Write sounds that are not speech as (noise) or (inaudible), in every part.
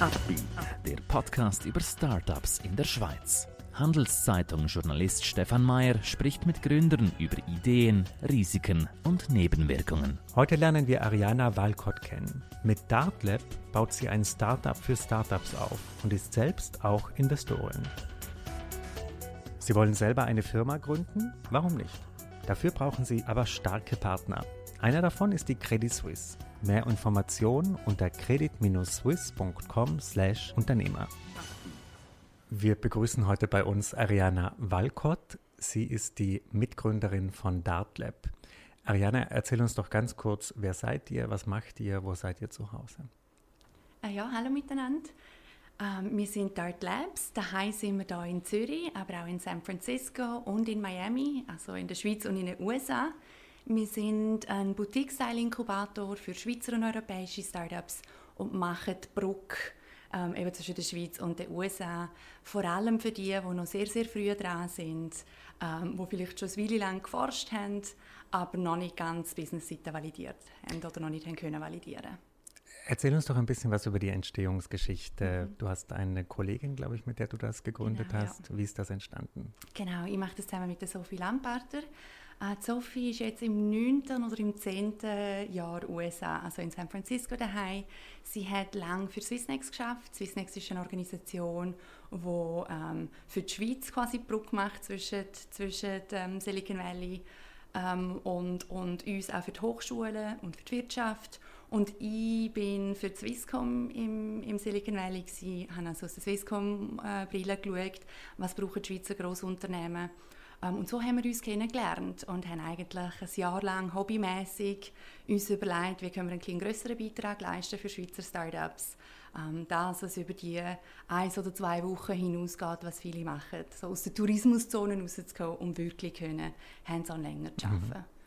Upbeat, der Podcast über Startups in der Schweiz. Handelszeitung-Journalist Stefan Mayer spricht mit Gründern über Ideen, Risiken und Nebenwirkungen. Heute lernen wir Ariana Walcott kennen. Mit Dartlab baut sie ein Startup für Startups auf und ist selbst auch Investorin. Sie wollen selber eine Firma gründen? Warum nicht? Dafür brauchen sie aber starke Partner. Einer davon ist die Credit Suisse. Mehr Informationen unter credit-swiss.com/Unternehmer. Wir begrüßen heute bei uns Ariana Walcott. Sie ist die Mitgründerin von Dartlab. Ariana, erzähl uns doch ganz kurz, wer seid ihr, was macht ihr, wo seid ihr zu Hause? Äh, ja, hallo miteinander. Ähm, wir sind Dart Labs. Daheim sind wir hier in Zürich, aber auch in San Francisco und in Miami, also in der Schweiz und in den USA. Wir sind ein Boutique-Style-Inkubator für Schweizer und europäische Startups und machen die Brücke ähm, eben zwischen der Schweiz und den USA. Vor allem für die, die noch sehr, sehr früh dran sind, ähm, die vielleicht schon eine Weile lang geforscht haben, aber noch nicht ganz Business-Seite validiert haben oder noch nicht haben können validieren Erzähl uns doch ein bisschen was über die Entstehungsgeschichte. Mhm. Du hast eine Kollegin, glaube ich, mit der du das gegründet genau, hast. Ja. Wie ist das entstanden? Genau, ich mache das zusammen mit der Sophie Lamparter. Äh, Sophie ist jetzt im 9. oder im 10. Jahr USA, also in San Francisco daheim. Sie hat lange für Swissnex geschafft. Swissnex ist eine Organisation, die ähm, für die Schweiz quasi die Brücke macht zwischen, zwischen dem Silicon Valley ähm, und, und uns auch für die Hochschulen und für die Wirtschaft. Und ich bin für die Swisscom im, im Silicon Valley gewesen, habe also aus der Swisscom-Brille äh, geschaut, was brauchen die Schweizer Grossunternehmen ähm, und so haben wir uns kennengelernt und haben eigentlich ein Jahr lang hobbymäßig uns überlegt, wie können wir einen kleinen größeren Beitrag leisten für Schweizer Startups. Ähm, das, was über die ein oder zwei Wochen hinausgeht, was viele machen, so aus der Tourismuszone rauszukommen, um wirklich können, hands-on länger zu arbeiten. Mhm.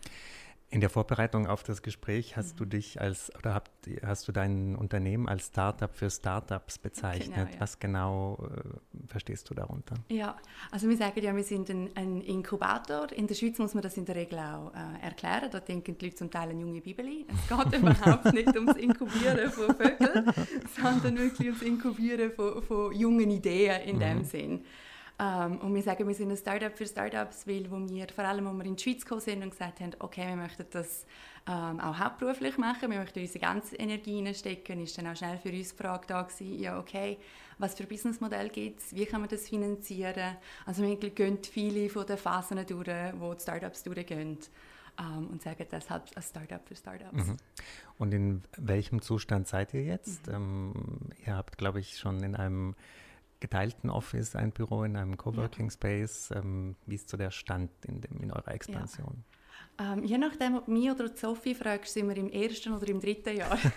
In der Vorbereitung auf das Gespräch hast mhm. du dich als oder habt, hast du dein Unternehmen als Startup für Startups bezeichnet. Genau, ja. Was genau äh, verstehst du darunter? Ja, also wir sagen ja, wir sind ein, ein, Inkubator. In der Schweiz muss man das in der Regel auch äh, erklären. Da denken die Leute zum Teil an junge Bibeli. Es geht (laughs) überhaupt nicht ums Inkubieren von Vögeln, (laughs) sondern wirklich ums Inkubieren von, von jungen Ideen in mhm. dem Sinn. Ähm, und wir sagen, wir sind ein Startup für Startups, weil wo wir, vor allem, als wir in die Schweiz gekommen sind und gesagt haben, okay, wir möchten das ähm, auch hauptberuflich machen, wir möchten unsere ganze Energie reinstecken, ist dann auch schnell für uns die Frage da gewesen, ja, okay, was für Businessmodell gibt es, wie kann man das finanzieren? Also wir gehen viele von den Phasen durch, wo die Startups durchgehen. Um, ähm, und sagen deshalb ein Startup für Startups. Mhm. Und in welchem Zustand seid ihr jetzt? Mhm. Ähm, ihr habt, glaube ich, schon in einem geteilten Office, ein Büro in einem Coworking Space. Ähm, wie ist so der Stand in, dem, in eurer Expansion? Ja. Ähm, je nachdem, ob mich oder Sophie fragst, sind wir im ersten oder im dritten Jahr. (laughs)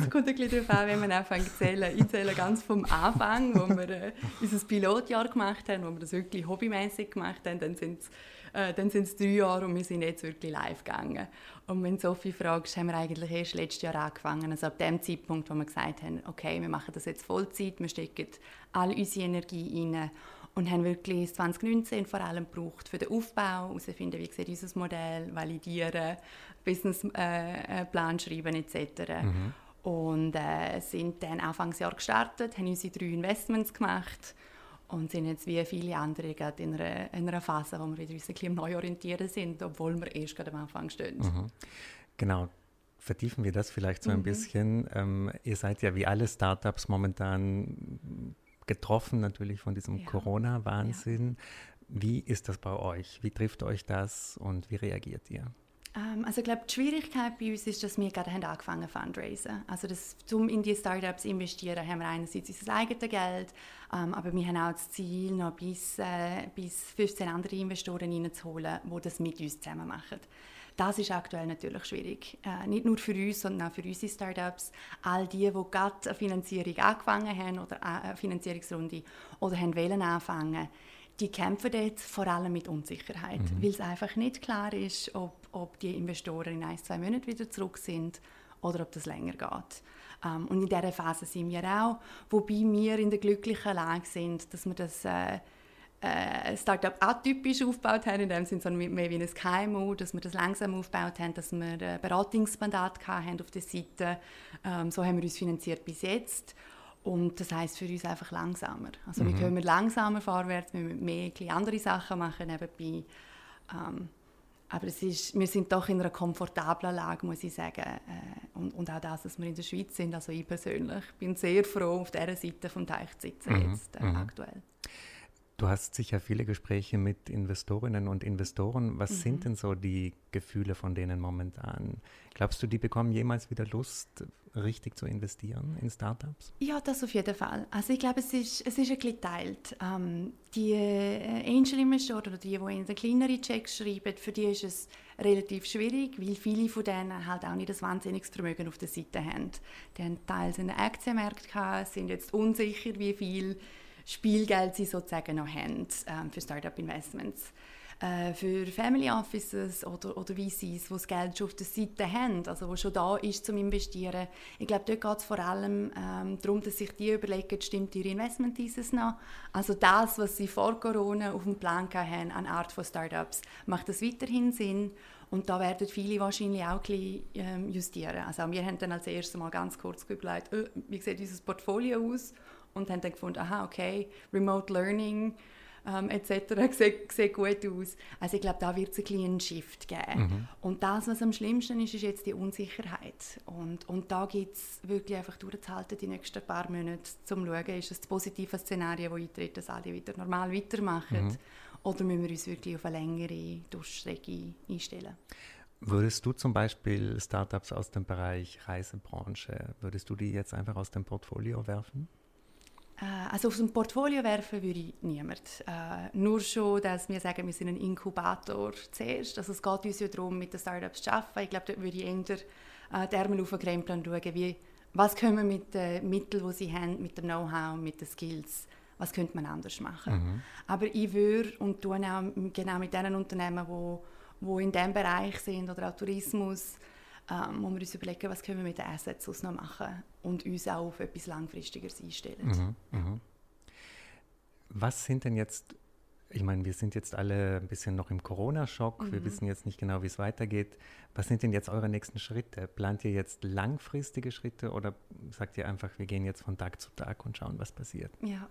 Es kommt ein bisschen darauf an, wenn man anfängt zu zählen. Ich zähle ganz vom Anfang, wo wir äh, unser Pilotjahr gemacht haben, wo wir das wirklich hobbymäßig gemacht haben. Dann sind es äh, dann sind es drei Jahre und wir sind jetzt wirklich live gegangen. Und wenn Sophie fragst, haben wir eigentlich erst letztes Jahr angefangen. Also ab dem Zeitpunkt, wo wir gesagt haben, okay, wir machen das jetzt Vollzeit, wir stecken all unsere Energie rein und haben wirklich 2019 vor allem gebraucht für den Aufbau, herausfinden, wie sieht unser Modell, validieren, Businessplan äh, schreiben etc. Mhm. Und äh, sind dann Anfangsjahr gestartet, haben unsere drei Investments gemacht und sind jetzt wie viele andere gerade in einer, in einer Phase, wo wir wieder ein bisschen neu orientieren sind, obwohl wir erst gerade am Anfang stehen. Mhm. Genau. Vertiefen wir das vielleicht so ein mhm. bisschen. Ähm, ihr seid ja wie alle Startups momentan getroffen natürlich von diesem ja. Corona-Wahnsinn. Ja. Wie ist das bei euch? Wie trifft euch das und wie reagiert ihr? Ähm, also ich glaube, die Schwierigkeit bei uns ist, dass wir gerade haben angefangen fundraisen. Also das, um in die Startups zu investieren, haben wir einerseits unser eigenes Geld, ähm, aber wir haben auch das Ziel, noch bis, äh, bis 15 andere Investoren reinzuholen, die das mit uns zusammen machen. Das ist aktuell natürlich schwierig. Äh, nicht nur für uns, sondern auch für unsere Startups. All die, die gerade eine Finanzierung angefangen haben oder eine Finanzierungsrunde oder haben wollen anfangen, die kämpfen jetzt vor allem mit Unsicherheit, mhm. weil es einfach nicht klar ist, ob, ob die Investoren in ein, zwei Monaten wieder zurück sind oder ob das länger geht. Ähm, und in dieser Phase sind wir auch, wobei wir in der glücklichen Lage sind, dass wir das äh, äh, Startup atypisch aufgebaut haben, in dem Sinne so mehr wie ein KMU, dass wir das langsam aufgebaut haben, dass wir ein Beratungsmandat haben auf der Seite. Ähm, so haben wir uns finanziert bis jetzt. Und das heißt für uns einfach langsamer. Also mhm. wir können langsamer vorwärts, wir müssen mehr andere Sachen machen nebenbei. Ähm, aber es ist, wir sind doch in einer komfortablen Lage, muss ich sagen. Äh, und, und auch das, dass wir in der Schweiz sind. Also ich persönlich bin sehr froh, auf dieser Seite vom Teich zu sitzen mhm. jetzt äh, mhm. aktuell. Du hast sicher viele Gespräche mit Investorinnen und Investoren. Was mhm. sind denn so die Gefühle von denen momentan? Glaubst du, die bekommen jemals wieder Lust, richtig zu investieren in Startups? Ja, das auf jeden Fall. Also ich glaube, es ist, es ist ein bisschen geteilt. Ähm, die äh, Angel-Investoren oder die, die in den kleineren Checks schreiben, für die ist es relativ schwierig, weil viele von denen halt auch nicht das wahnsinniges Vermögen auf der Seite haben. Die haben teils in den Aktienmärkten gehabt, sind jetzt unsicher, wie viel Spielgeld sie sozusagen noch haben ähm, für Startup-Investments. Äh, für Family Offices oder, oder VCs, die das Geld schon auf der Seite haben, also wo schon da ist zum Investieren. Ich glaube, dort geht es vor allem ähm, darum, dass sich die überlegen, stimmt ihre Investment dieses noch? Also das, was sie vor Corona auf dem Plan haben an Art von Startups, macht das weiterhin Sinn? Und da werden viele wahrscheinlich auch ein bisschen, ähm, justieren. Also wir haben dann als erstes mal ganz kurz überlegt, oh, wie sieht unser Portfolio aus? Und haben dann gefunden, aha, okay, Remote Learning ähm, etc. (laughs) sieht, sieht gut aus. Also ich glaube, da wird es ein einen Shift geben. Mhm. Und das, was am schlimmsten ist, ist jetzt die Unsicherheit. Und, und da gibt es wirklich einfach durchzuhalten, die nächsten paar Monate, um zu schauen, ist es das positive Szenario, das eintritt, dass alle wieder normal weitermachen, mhm. oder müssen wir uns wirklich auf eine längere Durchstrecke einstellen. Würdest du zum Beispiel Startups aus dem Bereich Reisebranche, würdest du die jetzt einfach aus dem Portfolio werfen? Äh, also aus dem Portfolio werfen würde ich niemand. Äh, nur schon, dass wir sagen, wir sind ein Inkubator zuerst. Also es geht uns ja darum, mit den Startups zu arbeiten. Ich glaube, dort würde ich eher äh, die Ärmel aufkrempeln und schauen, wie, was können wir mit den Mitteln, die sie haben, mit dem Know-how, mit den Skills, was könnte man anders machen. Mhm. Aber ich würde und tue auch genau mit den Unternehmen, die wo, wo in diesem Bereich sind oder auch Tourismus, ähm, wo wir uns überlegen, was können wir mit den Assets noch machen und uns auch auf etwas Langfristiges einstellen. Mhm, mh. Was sind denn jetzt, ich meine, wir sind jetzt alle ein bisschen noch im Corona-Schock, mhm. wir wissen jetzt nicht genau, wie es weitergeht. Was sind denn jetzt eure nächsten Schritte? Plant ihr jetzt langfristige Schritte oder sagt ihr einfach, wir gehen jetzt von Tag zu Tag und schauen, was passiert? Ja,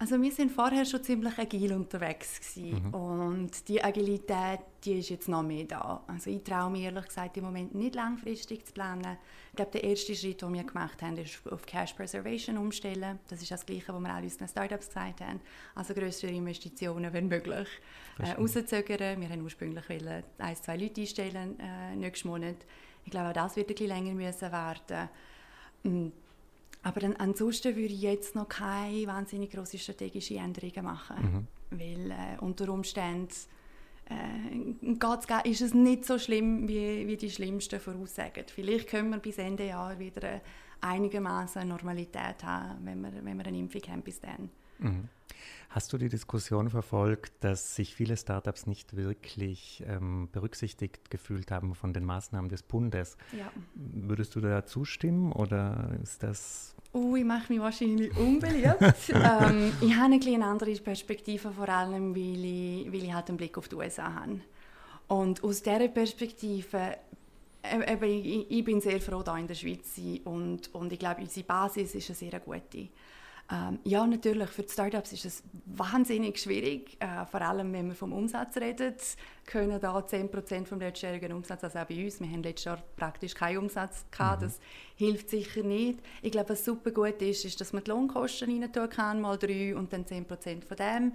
also wir sind vorher schon ziemlich agil unterwegs gewesen. Mhm. und die Agilität, die ist jetzt noch mehr da. Also ich traue mir ehrlich gesagt im Moment nicht langfristig zu planen. Ich glaube, der erste Schritt, den wir gemacht haben, ist auf Cash Preservation umstellen. Das ist das Gleiche, was wir auch unseren Startups gesagt haben. Also größere Investitionen, wenn möglich, äh, rauszögern. Wir haben ursprünglich wollen, ein, zwei Leute einstellen äh, nächsten Monat. Ich glaube, auch das wird ein bisschen länger müssen warten. Mm. Aber dann, ansonsten würde ich jetzt noch keine wahnsinnig große strategische Änderungen machen, mhm. weil äh, unter Umständen äh, ist es nicht so schlimm, wie, wie die Schlimmsten voraussagen. Vielleicht können wir bis Ende Jahr wieder einigermaßen Normalität haben, wenn wir, wenn wir eine Impfung haben bis dann. Mhm. Hast du die Diskussion verfolgt, dass sich viele Startups nicht wirklich ähm, berücksichtigt gefühlt haben von den Maßnahmen des Bundes? Ja. Würdest du da zustimmen oder ist das Uh, ich mache mich wahrscheinlich unbeliebt. (laughs) ähm, ich habe eine andere Perspektive, vor allem weil ich, weil ich halt einen Blick auf die USA habe. Und aus dieser Perspektive, äh, eben, ich, ich, bin sehr froh, hier in der Schweiz zu sein und, und ich glaube, unsere Basis ist eine sehr gute. Ähm, ja, natürlich, für die Startups ist es wahnsinnig schwierig, äh, vor allem wenn wir vom Umsatz reden, können da 10% vom letztjährigen Umsatz, also auch bei uns, wir haben letztes Jahr praktisch keinen Umsatz gehabt, mhm. das hilft sicher nicht. Ich glaube, was super gut ist, ist, dass man die Lohnkosten rein tun kann, mal drei und dann 10% von dem.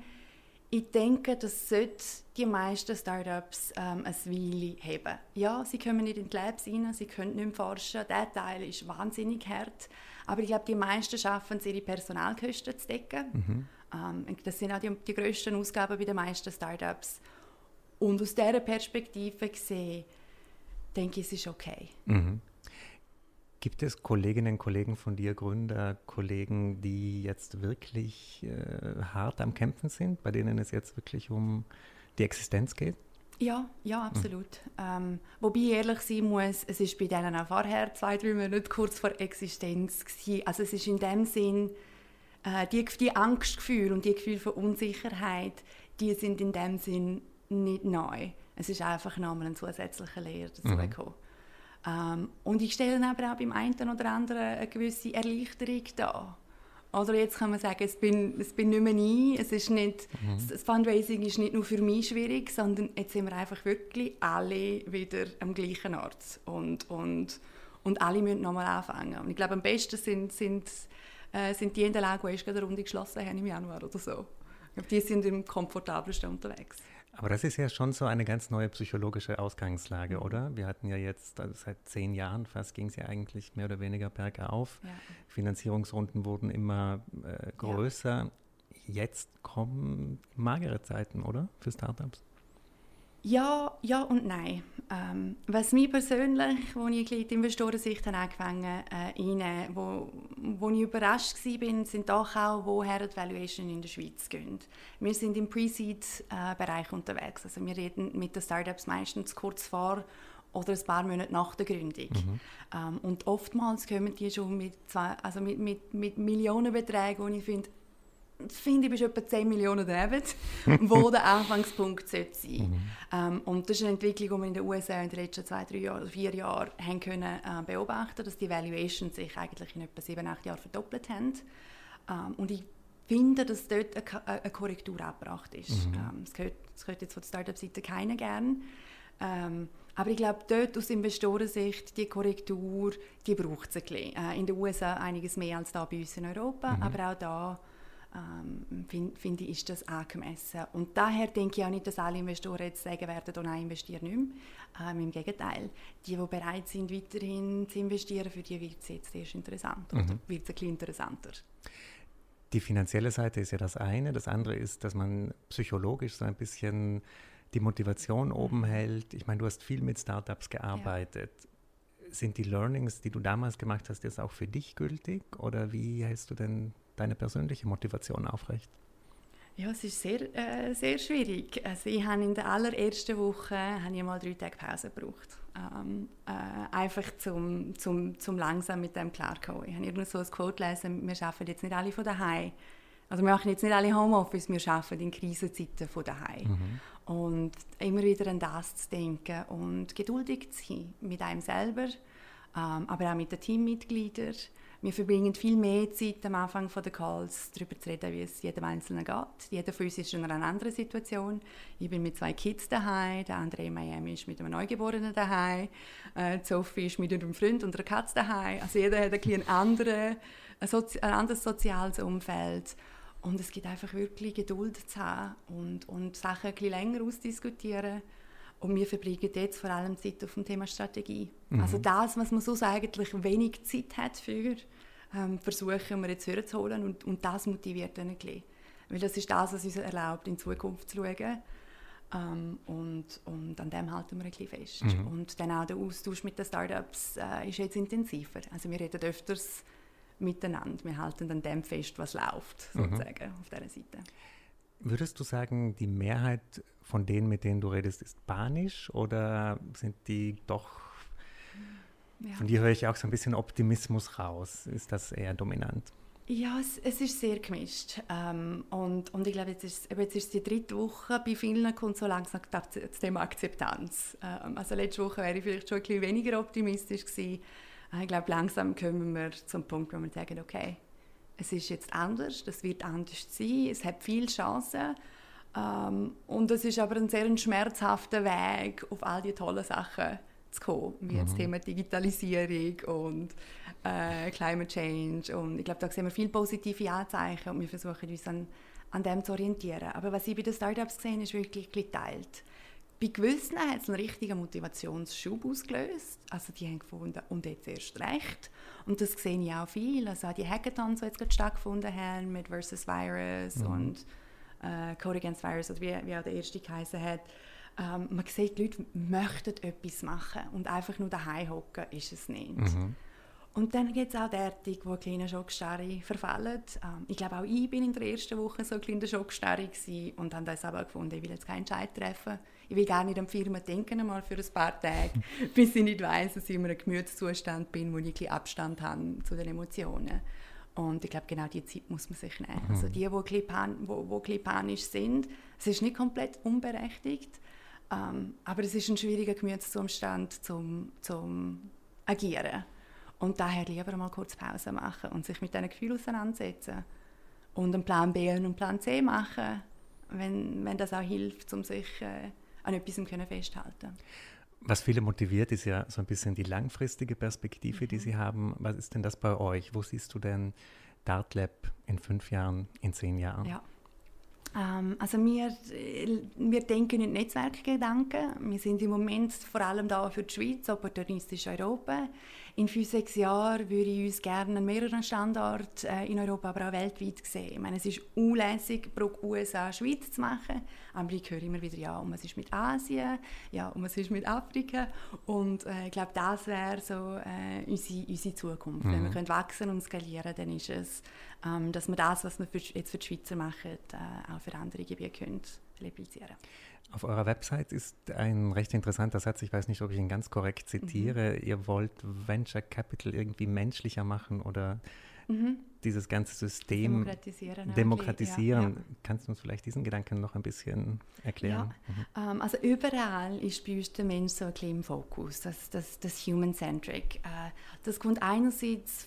Ich denke, das sollte die meisten Startups ähm, ein Weile haben. Ja, sie kommen nicht in die Labs rein, sie können nicht mehr forschen, der Teil ist wahnsinnig hart. Aber ich glaube, die meisten schaffen es, ihre Personalkosten zu decken. Mhm. Ähm, das sind auch die, die grössten Ausgaben bei den meisten Startups. Und aus dieser Perspektive gesehen, denke ich, es ist okay. Mhm. Gibt es Kolleginnen und Kollegen von dir, Gründer, Kollegen, die jetzt wirklich äh, hart am Kämpfen sind, bei denen es jetzt wirklich um die Existenz geht? Ja, ja, absolut. Mhm. Ähm, wobei ich ehrlich sein muss, es ist bei denen auch vorher zwei, drei Monate kurz vor Existenz gewesen. Also es ist in dem Sinn äh, die, die Angstgefühle und die Gefühle von Unsicherheit, die sind in dem Sinn nicht neu. Es ist einfach nochmal ein zusätzlicher Lehrer dazugekommen. Mhm. Ähm, und ich stelle dann aber auch beim einen oder anderen eine gewisse Erleichterung dar. Oder jetzt kann man sagen, es bin, es bin nicht mehr ich, es ist nicht, mhm. das Fundraising ist nicht nur für mich schwierig, sondern jetzt sind wir einfach wirklich alle wieder am gleichen Ort und, und, und alle müssen nochmal anfangen. Und ich glaube, am besten sind, sind, äh, sind die in der Lage, die erst eine Runde geschlossen haben im Januar oder so. Die sind im komfortabelsten unterwegs. Aber das ist ja schon so eine ganz neue psychologische Ausgangslage, oder? Wir hatten ja jetzt, also seit zehn Jahren fast ging es ja eigentlich mehr oder weniger bergauf. Ja. Finanzierungsrunden wurden immer äh, größer. Ja. Jetzt kommen magere Zeiten, oder? Für Startups? Ja, ja und nein. Ähm, was mich persönlich, als ich in die Investorensicht angefangen habe, äh, wo, wo ich überrascht war, sind doch auch, woher die Valuation in der Schweiz gehen. Wir sind im Pre-Seed-Bereich unterwegs. Also wir reden mit den Startups meistens kurz vor oder ein paar Monate nach der Gründung. Mhm. Ähm, und oftmals kommen die schon mit, zwei, also mit, mit, mit Millionenbeträgen, wo ich finde, finde ich, bist etwa 10 Millionen daneben, (laughs) wo der Anfangspunkt sein sollte. Mhm. Ähm, und das ist eine Entwicklung, die wir in den USA in den letzten zwei, drei Jahren, vier Jahren haben können, äh, beobachten dass die Valuations sich eigentlich in etwa sieben, acht Jahren verdoppelt haben. Ähm, und ich finde, dass dort eine, eine Korrektur abgebracht ist. Mhm. Ähm, das, gehört, das gehört jetzt von der Startup-Seite keiner gern. Ähm, aber ich glaube, dort aus Investorensicht, die Korrektur, die braucht es ein bisschen. Äh, in den USA einiges mehr als da bei uns in Europa, mhm. aber auch da ähm, finde find ich, ist das angemessen. Und daher denke ich auch nicht, dass alle Investoren jetzt sagen werden, oh nein, investiere nicht mehr. Ähm, Im Gegenteil, die, die bereit sind, weiterhin zu investieren, für die wird es jetzt erst interessant mhm. oder wird es ein bisschen interessanter. Die finanzielle Seite ist ja das eine. Das andere ist, dass man psychologisch so ein bisschen die Motivation oben hält. Ich meine, du hast viel mit Startups gearbeitet. Ja. Sind die Learnings, die du damals gemacht hast, jetzt auch für dich gültig? Oder wie hältst du denn deine persönliche Motivation aufrecht? Ja, es ist sehr, äh, sehr schwierig. Also ich habe in der allerersten Woche habe ich mal drei Tage Pause gebraucht. Ähm, äh, einfach zum, zum, zum langsam mit dem klarkommen. Ich habe irgendwo so ein Quote gelesen, wir arbeiten jetzt nicht alle von daheim. Also wir machen jetzt nicht alle Homeoffice, wir arbeiten in Krisenzeiten von daheim. Mhm. Und immer wieder an das zu denken und geduldig zu sein mit einem selber, ähm, aber auch mit den Teammitgliedern wir verbringen viel mehr Zeit am Anfang der Calls, darüber zu reden, wie es jedem Einzelnen geht. Jeder von uns ist in einer anderen Situation. Ich bin mit zwei Kids daheim, der andere in Miami ist mit einem Neugeborenen daheim, äh, Sophie ist mit einem Freund und einer Katze daheim. Also jeder hat ein, andere, ein, Sozi ein anderes soziales Umfeld. Und es gibt einfach wirklich Geduld zu haben und, und Sachen ein bisschen länger ausdiskutieren. Und wir verbringen jetzt vor allem Zeit auf dem Thema Strategie. Mhm. Also das, was man sonst eigentlich wenig Zeit hat für, ähm, versuchen wir jetzt holen und, und das motiviert dann ein bisschen. Weil das ist das, was uns erlaubt, in Zukunft zu schauen. Ähm, und, und an dem halten wir ein bisschen fest. Mhm. Und dann auch der Austausch mit den Startups äh, ist jetzt intensiver. Also wir reden öfters miteinander. Wir halten an dem fest, was läuft, mhm. sozusagen, mhm. auf dieser Seite. Würdest du sagen, die Mehrheit von denen, mit denen du redest, ist panisch oder sind die doch ja. Von dir höre ich auch so ein bisschen Optimismus raus. Ist das eher dominant? Ja, es, es ist sehr gemischt. Ähm, und, und ich glaube, jetzt ist, jetzt ist die dritte Woche. Bei vielen kommt so langsam das Thema Akzeptanz. Ähm, also letzte Woche wäre ich vielleicht schon ein bisschen weniger optimistisch gewesen. Äh, ich glaube, langsam kommen wir zum Punkt, wo wir sagen, okay, es ist jetzt anders, das wird anders sein, es hat viele Chancen. Ähm, und es ist aber ein sehr schmerzhafter Weg auf all die tollen Sachen zu kommen, wie mhm. das Thema Digitalisierung und äh, Climate Change. Und ich glaube, da sehen wir viele positive Anzeichen und wir versuchen uns an, an dem zu orientieren. Aber was ich bei den Startups gesehen ist wirklich geteilt. Bei gewissen hat es einen richtigen Motivationsschub ausgelöst. Also die haben gefunden, und jetzt erst recht. Und das sehe ich auch viel. Also die Hackathons, die jetzt gerade stattgefunden haben mit Versus Virus mhm. und äh, Code Against Virus, oder wie, wie auch der erste geheißen hat, ähm, man sieht, die Leute möchten etwas machen und einfach nur daheim hocken ist es nicht. Mhm. Und dann gibt es auch derartige, die kleine Schockstarre verfallen. Ähm, ich glaube, auch ich bin in der ersten Woche so ein kleiner Schockstarre und habe das aber gefunden, ich will jetzt keinen Entscheid treffen. Ich will gar nicht an die Firma denken, einmal für ein paar Tage, (laughs) bis ich nicht weiss, dass ich in einem Gemütszustand bin, wo ich ein bisschen Abstand habe zu den Emotionen. Und ich glaube, genau diese Zeit muss man sich nehmen. Mhm. Also die, die, die, die panisch sind, es ist nicht komplett unberechtigt, ähm, aber es ist ein schwieriger Gemütszustand zum, zum Agieren. Und daher lieber mal kurz Pause machen und sich mit diesen Gefühlen auseinandersetzen. Und einen Plan B und einen Plan C machen, wenn, wenn das auch hilft, um sich äh, an etwas festzuhalten was viele motiviert, ist ja so ein bisschen die langfristige Perspektive, mhm. die Sie haben. Was ist denn das bei euch? Wo siehst du denn DartLab in fünf Jahren, in zehn Jahren? Ja. Ähm, also wir, wir denken in Netzwerkgedanken. Wir sind im Moment vor allem da für die Schweiz, opportunistisch Europa. In fünf, sechs Jahren würde ich uns gerne an mehreren Standorten äh, in Europa, aber auch weltweit sehen. Ich meine, es ist unlässig, pro USA Schweiz zu machen. Aber ich höre immer wieder, ja, und was ist mit Asien, ja, und was ist mit Afrika. Und äh, ich glaube, das wäre so äh, unsere, unsere Zukunft. Mhm. Wenn wir können wachsen und skalieren, dann ist es, ähm, dass wir das, was wir für, jetzt für die Schweizer machen, äh, auch für andere Gebiete können replizieren auf eurer Website ist ein recht interessanter Satz, ich weiß nicht, ob ich ihn ganz korrekt zitiere. Mhm. Ihr wollt Venture Capital irgendwie menschlicher machen oder mhm. dieses ganze System demokratisieren. demokratisieren. Ja, ja. Kannst du uns vielleicht diesen Gedanken noch ein bisschen erklären? Ja. Mhm. Also überall ist bei uns der Mensch so ein bisschen im Fokus, das, das, das Human-Centric. Äh, das kommt einerseits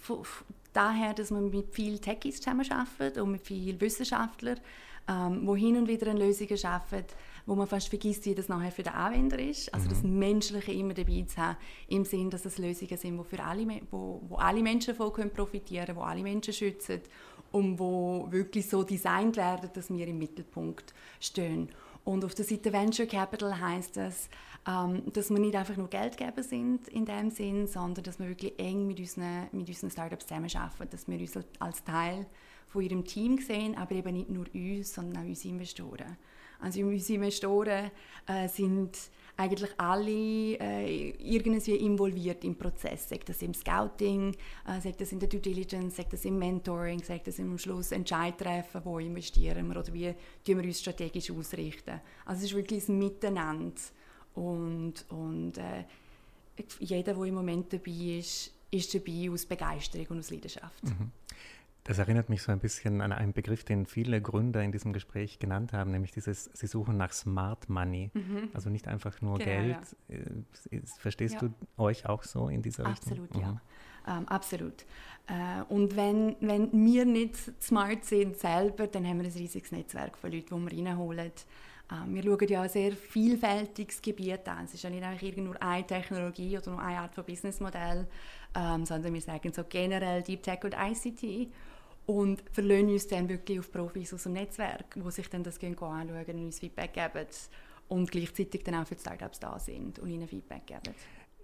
daher, dass man mit vielen Techies zusammenarbeitet und mit vielen Wissenschaftlern, ähm, wo hin und wieder an Lösungen arbeiten, wo man fast vergisst, wie das nachher für den Anwender ist. Also mhm. das Menschliche immer dabei zu haben, im Sinn, dass es Lösungen sind, wo, für alle, wo, wo alle Menschen davon können profitieren können, wo alle Menschen schützen und wo wirklich so designt werden, dass wir im Mittelpunkt stehen. Und auf der Seite Venture Capital heißt das, ähm, dass wir nicht einfach nur Geldgeber sind in dem Sinn, sondern dass wir wirklich eng mit unseren, mit unseren Startups zusammenarbeiten, dass wir uns als Teil von ihrem Team sehen, aber eben nicht nur uns, sondern auch unsere Investoren. Also unsere Investoren äh, sind eigentlich alle äh, irgendwie involviert im Prozess, sagt das im Scouting, äh, sagt das in der Due Diligence, sagt das im Mentoring, sagt das im Schluss Entscheid treffen, wo investieren wir oder wie tun wir uns strategisch ausrichten. Also es ist wirklich ein Miteinander und, und äh, jeder, der im Moment dabei ist, ist dabei aus Begeisterung und aus Leidenschaft. Mhm. Das erinnert mich so ein bisschen an einen Begriff, den viele Gründer in diesem Gespräch genannt haben, nämlich dieses, sie suchen nach Smart Money. Mhm. Also nicht einfach nur genau, Geld. Ja. Äh, verstehst ja. du euch auch so in dieser Richtung? Absolut, mhm. ja. Ähm, absolut. Äh, und wenn, wenn wir nicht smart sind selber, dann haben wir ein riesiges Netzwerk von Leuten, die wir reinholen. Ähm, wir schauen ja ein sehr vielfältiges Gebiet an. Es ist ja nicht einfach nur eine Technologie oder nur eine Art von Businessmodell, ähm, sondern wir sagen so generell Deep Tech und ICT und verlassen uns dann wirklich auf Profis aus dem Netzwerk, die sich dann das anschauen und uns Feedback geben und gleichzeitig dann auch für die Startups da sind und ihnen Feedback geben.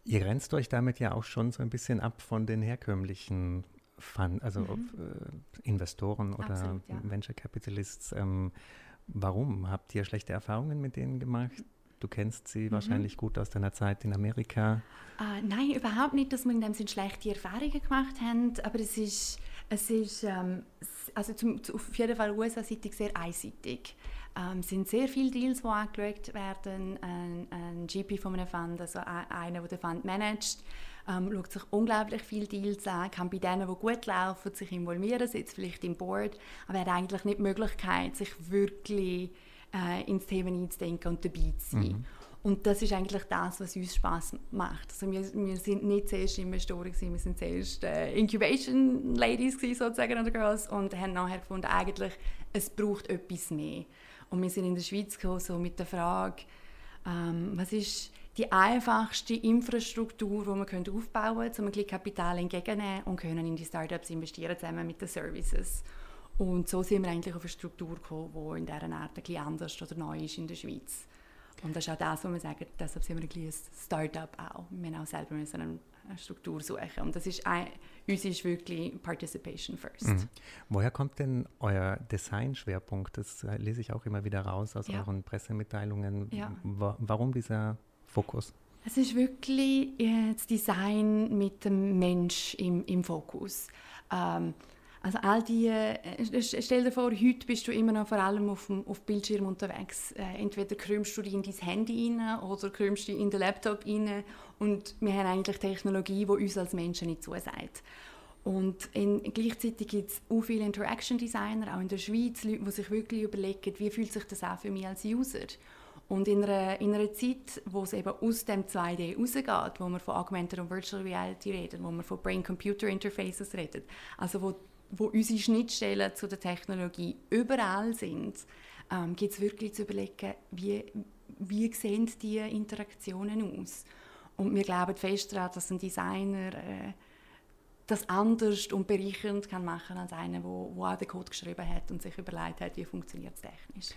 Ihr grenzt euch damit ja auch schon so ein bisschen ab von den herkömmlichen Fund, also mhm. äh, Investoren oder Absolut, ja. Venture Capitalists. Ähm, warum? Habt ihr schlechte Erfahrungen mit denen gemacht? Du kennst sie mhm. wahrscheinlich gut aus deiner Zeit in Amerika. Uh, nein, überhaupt nicht, dass wir in dem Sinne schlechte Erfahrungen gemacht haben, aber es ist es ist ähm, also zum, auf jeden Fall USA-seitig sehr einseitig. Ähm, es sind sehr viele Deals, die angeschaut werden. Ein, ein GP von einem Fund, also einer, der den Fund managt, ähm, schaut sich unglaublich viele Deals an, kann bei denen, die gut laufen, sich involvieren, sitzt vielleicht im Board, aber hat eigentlich nicht die Möglichkeit, sich wirklich äh, ins Thema einzudenken und dabei zu sein. Mhm. Und das ist eigentlich das, was uns Spaß macht. Also wir, wir sind nicht zuerst Investoren wir sind zuerst äh, Incubation Ladies sozusagen oder Girls und haben nachher gefunden, eigentlich es braucht etwas mehr. Und wir sind in der Schweiz gekommen, so mit der Frage, ähm, was ist die einfachste Infrastruktur, die wir können aufbauen können, um ein bisschen Kapital entgegenzunehmen und können in die Startups investieren zusammen mit den Services. Und so sind wir eigentlich auf eine Struktur gekommen, die in dieser Art ein bisschen anders oder neu ist in der Schweiz. Und das ist auch das, was wir sagen, deshalb sind wir ein, Start-up auch. Wir haben auch selber müssen eine Struktur suchen. Und das ist ein, uns ist wirklich Participation first. Mhm. Woher kommt denn euer Design-Schwerpunkt? Das lese ich auch immer wieder raus aus ja. euren Pressemitteilungen. Ja. Warum dieser Fokus? Es ist wirklich äh, das Design mit dem Mensch im, im Fokus. Ähm, also all die, äh, stell dir vor, heute bist du immer noch vor allem auf dem auf Bildschirm unterwegs. Äh, entweder krümmst du in dein Handy rein oder krümmst du in den Laptop rein und wir haben eigentlich Technologie, die uns als Menschen nicht zusagt. Und in, gleichzeitig gibt es auch viele Interaction Designer, auch in der Schweiz, Leute, die sich wirklich überlegen, wie fühlt sich das auch für mich als User. Und in einer, in einer Zeit, wo es eben aus dem 2D rausgeht, wo man von Augmented und Virtual Reality redet, wo man von Brain-Computer-Interfaces redet, also wo, wo unsere Schnittstellen zu der Technologie überall sind, ähm, gibt es wirklich zu überlegen, wie, wie sehen die Interaktionen aus. Und wir glauben fest daran, dass ein Designer äh, das anders und bereichernd kann machen als einer, der auch den Code geschrieben hat und sich überlegt hat, wie funktioniert es technisch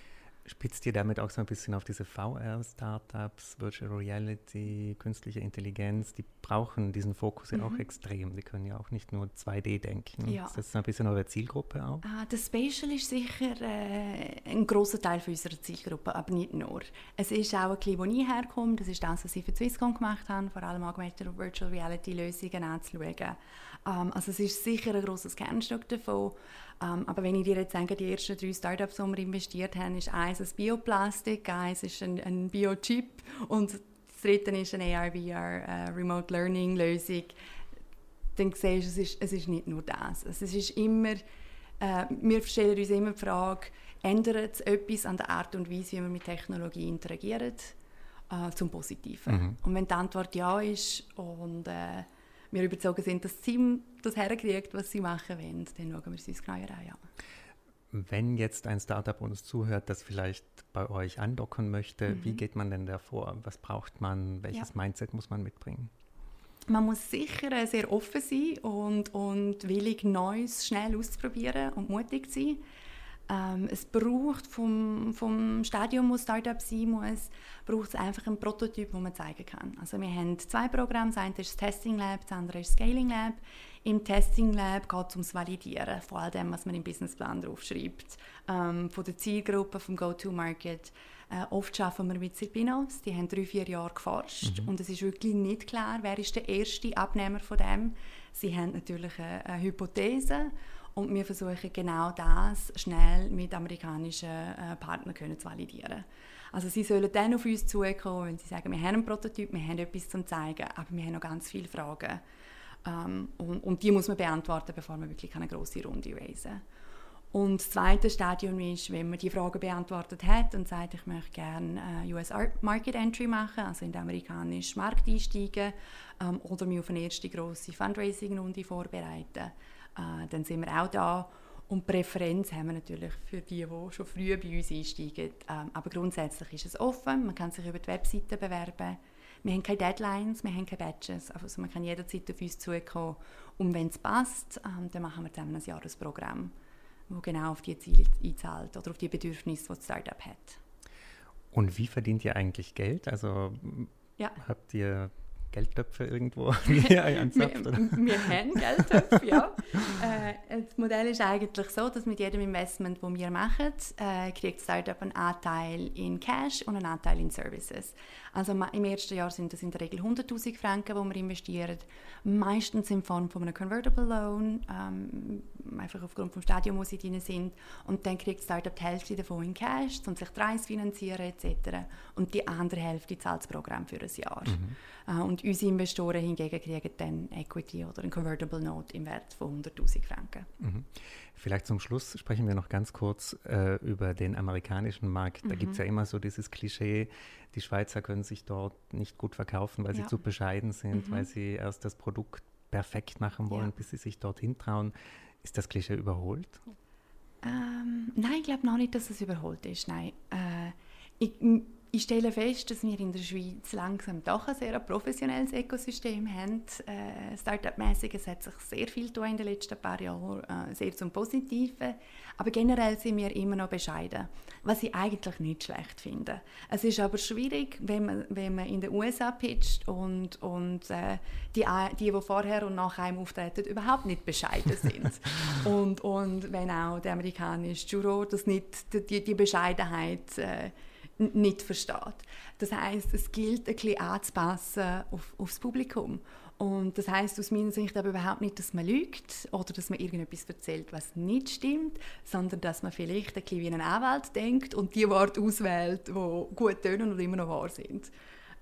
spitzt ihr damit auch so ein bisschen auf diese VR-Startups, Virtual Reality, künstliche Intelligenz, die brauchen diesen Fokus ja mhm. auch extrem. Die können ja auch nicht nur 2D denken. Ja. Ist das so ein bisschen eure Zielgruppe auch? Ah, das Spatial ist sicher äh, ein großer Teil unserer Zielgruppe, aber nicht nur. Es ist auch ein bisschen, wo ich herkomme, das ist das, was sie für Swisscom gemacht haben, vor allem und Virtual Reality Lösungen anzuschauen. Ähm, also es ist sicher ein großes Kernstück davon. Ähm, aber wenn ich dir jetzt sage, die ersten drei Startups, die wir investiert haben, ist eins ein Bioplastik, eins ist ein, ein Biochip und das dritte ist eine AR-VR äh, Remote Learning Lösung. Dann siehst du, es ist, es ist nicht nur das. Es ist immer, äh, wir stellen uns immer die Frage, ändert es etwas an der Art und Weise, wie wir mit Technologie interagieren, äh, zum Positiven? Mhm. Und wenn die Antwort ja ist und äh, wir überzeugt sind, dass das Team das herkriegt, was sie machen wollen, dann schauen wir es uns genauer an. Ja. Wenn jetzt ein Startup uns zuhört, das vielleicht bei euch andocken möchte, mhm. wie geht man denn da vor? Was braucht man? Welches ja. Mindset muss man mitbringen? Man muss sicher sehr offen sein und, und willig, Neues schnell auszuprobieren und mutig sein. Ähm, es braucht vom, vom Stadium, wo Startup sein muss, braucht es einfach einen Prototyp, den man zeigen kann. Also wir haben zwei Programme, das eine ist das Testing Lab, das andere ist das Scaling Lab. Im Testing Lab geht es ums Validieren von all dem, was man im Businessplan draufschreibt, ähm, von der Zielgruppe, vom Go-to-Market. Äh, oft arbeiten wir mit Silpinos, die haben drei, vier Jahre geforscht mhm. und es ist wirklich nicht klar, wer ist der erste Abnehmer von dem. Sie haben natürlich eine, eine Hypothese und wir versuchen genau das schnell mit amerikanischen äh, Partnern können zu validieren. Also sie sollen dann auf uns zukommen, wenn sie sagen, wir haben einen Prototyp, wir haben etwas zum zeigen, aber wir haben noch ganz viele Fragen. Ähm, und, und, die muss man beantworten, bevor man wirklich eine große Runde raisen und das zweite Stadium ist, wenn man die Fragen beantwortet hat und sagt, ich möchte gerne äh, US Market Entry machen, also in den amerikanischen Markt einsteigen ähm, oder mich auf eine erste grosse Fundraising-Runde vorbereiten äh, dann sind wir auch da. Und Präferenz haben wir natürlich für die, die schon früh bei uns einsteigen. Ähm, aber grundsätzlich ist es offen, man kann sich über die Webseite bewerben. Wir haben keine Deadlines, wir haben keine Badges. Also man kann jederzeit auf uns zukommen. Und wenn es passt, ähm, dann machen wir dann ein Jahresprogramm, das genau auf die Ziele einzahlt oder auf die Bedürfnisse, die das Startup hat. Und wie verdient ihr eigentlich Geld? Also ja. habt ihr Geldtöpfe irgendwo (laughs) wir, wir haben Geldtöpfe, ja. (laughs) äh, das Modell ist eigentlich so, dass mit jedem Investment, das wir machen, äh, kriegt das Startup einen Anteil in Cash und einen Anteil in Services. Also im ersten Jahr sind das in der Regel 100'000 Franken, die wir investieren, meistens in Form von einem Convertible Loan, ähm, einfach aufgrund des Stadiums, wo sie drin sind. Und dann kriegt das Startup die Hälfte davon in Cash, um sich Preis finanzieren etc. Und die andere Hälfte zahlt das Programm für ein Jahr. Mhm. Äh, und unsere Investoren hingegen kriegen dann Equity oder ein Convertible Note im Wert von 100'000 Franken. Mhm. Vielleicht zum Schluss sprechen wir noch ganz kurz äh, über den amerikanischen Markt. Da mhm. gibt es ja immer so dieses Klischee, die Schweizer können sich dort nicht gut verkaufen, weil ja. sie zu bescheiden sind, mhm. weil sie erst das Produkt perfekt machen wollen, ja. bis sie sich dorthin trauen. Ist das Klischee überholt? Ähm, nein, ich glaube noch nicht, dass es überholt ist. Nein. Äh, ich, ich stelle fest, dass wir in der Schweiz langsam doch ein sehr professionelles Ökosystem haben. Äh, Startup-mäßig, es hat sich sehr viel getan in den letzten paar Jahren, äh, sehr zum Positiven. Aber generell sind wir immer noch bescheiden, was ich eigentlich nicht schlecht finde. Es ist aber schwierig, wenn man, wenn man in den USA pitcht und, und äh, die, die, die vorher und nach einem auftreten, überhaupt nicht bescheiden sind. (laughs) und, und wenn auch der amerikanische Juror das nicht, die, die Bescheidenheit äh, nicht versteht. Das heißt, es gilt ein bisschen anzupassen auf, aufs Publikum. Und das heißt aus meiner Sicht aber überhaupt nicht, dass man lügt oder dass man irgendetwas erzählt, was nicht stimmt, sondern dass man vielleicht ein bisschen wie ein Anwalt denkt und die Worte auswählt, die gut tönen und immer noch wahr sind.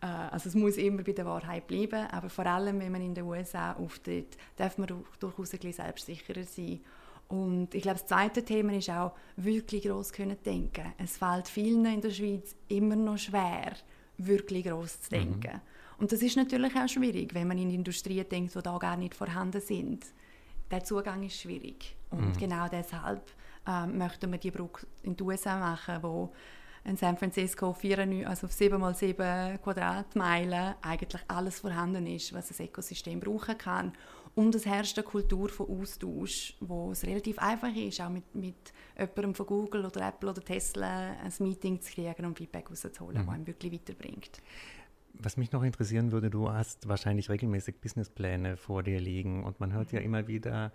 Äh, also es muss immer bei der Wahrheit bleiben, aber vor allem, wenn man in den USA auftritt, darf man durchaus ein bisschen selbstsicherer sein. Und ich glaube, das zweite Thema ist auch, wirklich gross können denken. Es fällt vielen in der Schweiz immer noch schwer, wirklich gross zu denken. Mhm. Und das ist natürlich auch schwierig, wenn man in Industrien denkt, die da gar nicht vorhanden sind. Der Zugang ist schwierig. Und mhm. genau deshalb äh, möchten wir die Brücke in die USA machen, wo in San Francisco 4, also auf 7 mal 7 Quadratmeilen eigentlich alles vorhanden ist, was das Ökosystem brauchen kann. Und es herrscht eine Kultur von Austausch, wo es relativ einfach ist, auch mit, mit jemandem von Google oder Apple oder Tesla ein Meeting zu kriegen und Feedback rauszuholen, mhm. das einem wirklich weiterbringt. Was mich noch interessieren würde, du hast wahrscheinlich regelmäßig Businesspläne vor dir liegen und man hört ja mhm. immer wieder,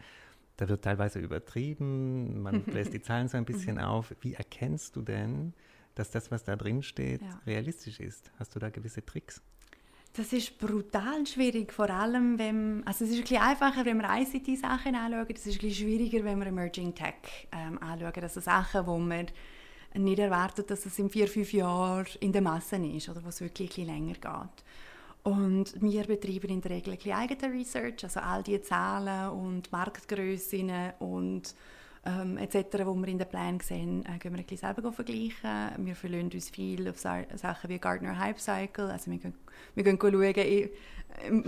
da wird teilweise übertrieben, man (laughs) bläst die Zahlen so ein bisschen mhm. auf. Wie erkennst du denn, dass das, was da drin steht, ja. realistisch ist? Hast du da gewisse Tricks? Das ist brutal schwierig, vor allem wenn, also es ist ein einfacher, wenn wir ICT-Sachen anschauen, es ist ein schwieriger, wenn wir Emerging Tech ähm, anschauen, also Sachen, wo man nicht erwartet, dass es in vier, fünf Jahren in der Masse ist oder wo es wirklich ein länger geht. Und wir betreiben in der Regel ein bisschen eigene Research, also all die Zahlen und Marktgrößen und ähm, etc., wo wir in den Plänen sehen, äh, gehen wir ein bisschen selber vergleichen. Wir verlassen uns viel auf Sachen wie Gardner Hype Cycle, also wir gehen, wir gehen schauen,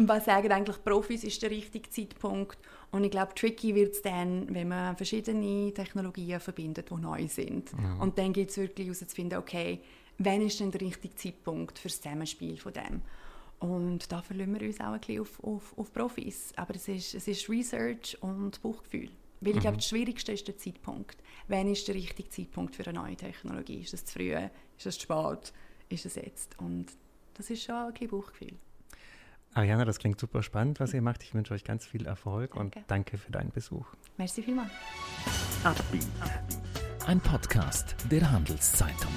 was sagen eigentlich Profis ist der richtige Zeitpunkt und ich glaube, tricky wird es dann, wenn man verschiedene Technologien verbindet, die neu sind. Ja. Und dann geht es wirklich herauszufinden, okay, wann ist denn der richtige Zeitpunkt für das Zusammenspiel von dem? Und da verlassen wir uns auch ein bisschen auf, auf, auf Profis. Aber es ist, es ist Research und Bauchgefühl. Weil ich glaube, mhm. das Schwierigste ist der Zeitpunkt. Wann ist der richtige Zeitpunkt für eine neue Technologie? Ist es zu früh? Ist es zu spät? Ist es jetzt? Und das ist schon ein Bauchgefühl. Ariana, das klingt super spannend, was ihr macht. Ich wünsche euch ganz viel Erfolg danke. und danke für deinen Besuch. Merci vielmals. Ein Podcast der Handelszeitung.